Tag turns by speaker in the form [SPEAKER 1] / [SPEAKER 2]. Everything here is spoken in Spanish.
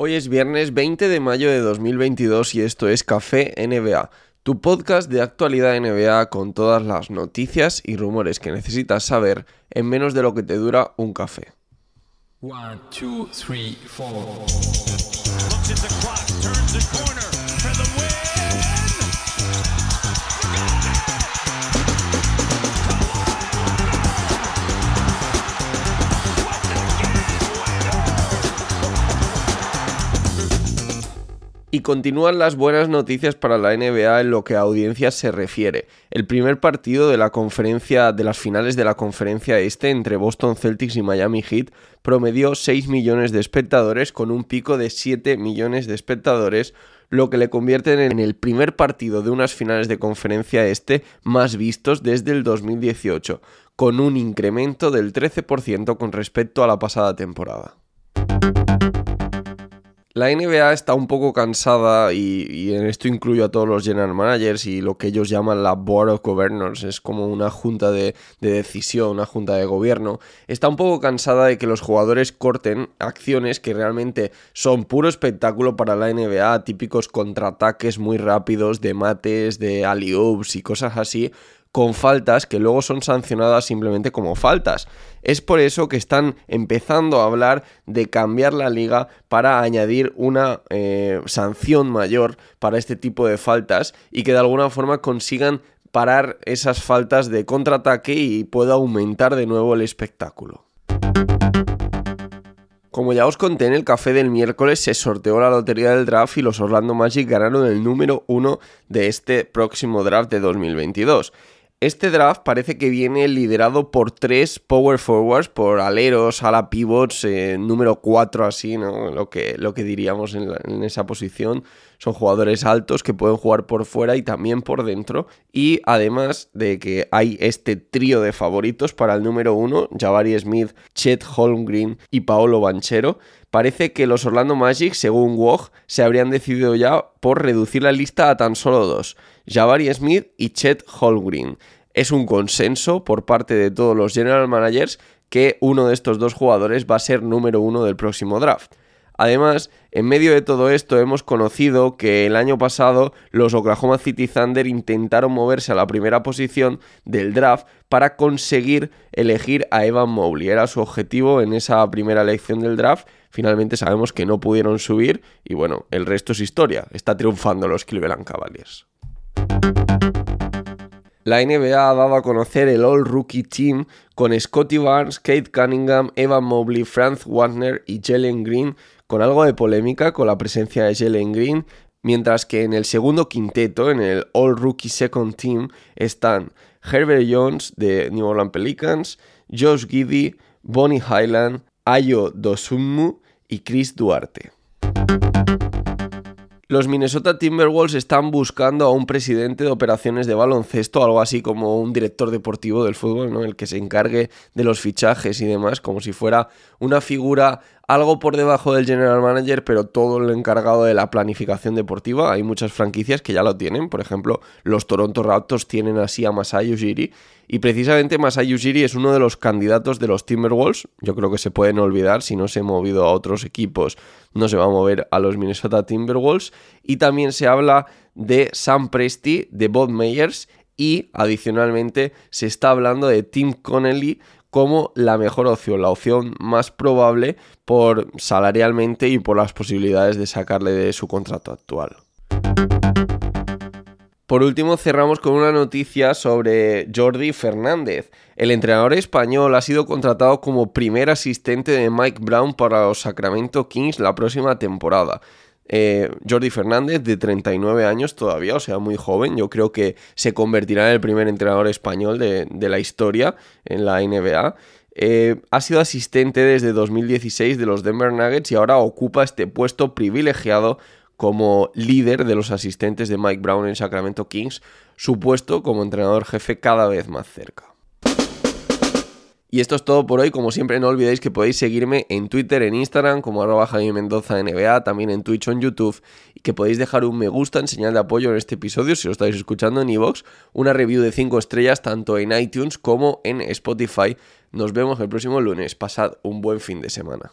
[SPEAKER 1] Hoy es viernes 20 de mayo de 2022 y esto es Café NBA, tu podcast de actualidad NBA con todas las noticias y rumores que necesitas saber en menos de lo que te dura un café.
[SPEAKER 2] One, two, three,
[SPEAKER 1] Y continúan las buenas noticias para la NBA en lo que a audiencias se refiere. El primer partido de las finales de la conferencia este entre Boston Celtics y Miami Heat promedió 6 millones de espectadores con un pico de 7 millones de espectadores, lo que le convierte en el primer partido de unas finales de conferencia este más vistos desde el 2018, con un incremento del 13% con respecto a la pasada temporada. La NBA está un poco cansada y, en esto incluyo a todos los general managers y lo que ellos llaman la Board of Governors, es como una junta de, de, decisión, una junta de gobierno. Está un poco cansada de que los jugadores corten acciones que realmente son puro espectáculo para la NBA, típicos contraataques muy rápidos de mates, de alley-oops y cosas así, con faltas que luego son sancionadas simplemente como faltas. Es por eso que están empezando a hablar de cambiar la liga para añadir una eh, sanción mayor para este tipo de faltas y que de alguna forma consigan parar esas faltas de contraataque y pueda aumentar de nuevo el espectáculo. Como ya os conté en el café del miércoles, se sorteó la lotería del draft y los Orlando Magic ganaron el número uno de este próximo draft de 2022. Este draft parece que viene liderado por tres power forwards, por aleros, ala pivots, eh, número 4 así, ¿no? Lo que, lo que diríamos en, esa posición. Son jugadores altos que pueden jugar por fuera y también por dentro. Y además de que hay este trío de favoritos para el número 1, Jabari Smith, Chet Holmgren y Paolo Banchero. Parece que los Orlando Magic, según Woj, se habrían decidido ya por reducir la lista a tan solo dos, Jabari Smith y Chet Holmgren. Es un consenso por parte de todos los general managers que uno de estos dos jugadores va a ser número uno del próximo draft. Además, en medio de todo esto hemos conocido que el año pasado los Oklahoma City Thunder intentaron moverse a la primera posición del draft para conseguir elegir a Evan Mobley. Era su objetivo en esa primera elección del draft. Finalmente sabemos que no pudieron subir y bueno, el resto es historia. Está triunfando los Cleveland Cavaliers. La NBA ha dado a conocer el All Rookie Team con Scotty Barnes, Kate Cunningham, Evan Mobley, Franz Wagner y Jalen Green, con algo de polémica con la presencia de Jalen Green, mientras que en el segundo quinteto, en el All Rookie Second Team, están Herbert Jones de New Orleans Pelicans, Josh Giddy, Bonnie Highland, Ayo Dosunmu y Chris Duarte. Los Minnesota Timberwolves están buscando a un presidente de operaciones de baloncesto, algo así como un director deportivo del fútbol, ¿no? El que se encargue de los fichajes y demás, como si fuera una figura algo por debajo del general manager, pero todo lo encargado de la planificación deportiva. Hay muchas franquicias que ya lo tienen, por ejemplo, los Toronto Raptors tienen así a Masai Ujiri, y precisamente Masai Ujiri es uno de los candidatos de los Timberwolves. Yo creo que se pueden olvidar, si no se ha movido a otros equipos, no se va a mover a los Minnesota Timberwolves. Y también se habla de Sam Presti, de Bob Meyers, y adicionalmente se está hablando de Tim Connelly como la mejor opción, la opción más probable por salarialmente y por las posibilidades de sacarle de su contrato actual. Por último, cerramos con una noticia sobre Jordi Fernández. El entrenador español ha sido contratado como primer asistente de Mike Brown para los Sacramento Kings la próxima temporada. Eh, Jordi Fernández, de 39 años todavía, o sea, muy joven. Yo creo que se convertirá en el primer entrenador español de, la historia en la NBA. Eh, ha sido asistente desde 2016 de los Denver Nuggets y ahora ocupa este puesto privilegiado como líder de los asistentes de Mike Brown en Sacramento Kings, su puesto como entrenador jefe cada vez más cerca. Y esto es todo por hoy. Como siempre, no olvidéis que podéis seguirme en Twitter, en Instagram, como arroba Jaime Mendoza NBA, también en Twitch o en YouTube. Y que podéis dejar un me gusta en señal de apoyo en este episodio si lo estáis escuchando en iVoox. Una review de 5 estrellas tanto en iTunes como en Spotify. Nos vemos el próximo lunes. Pasad un buen fin de semana.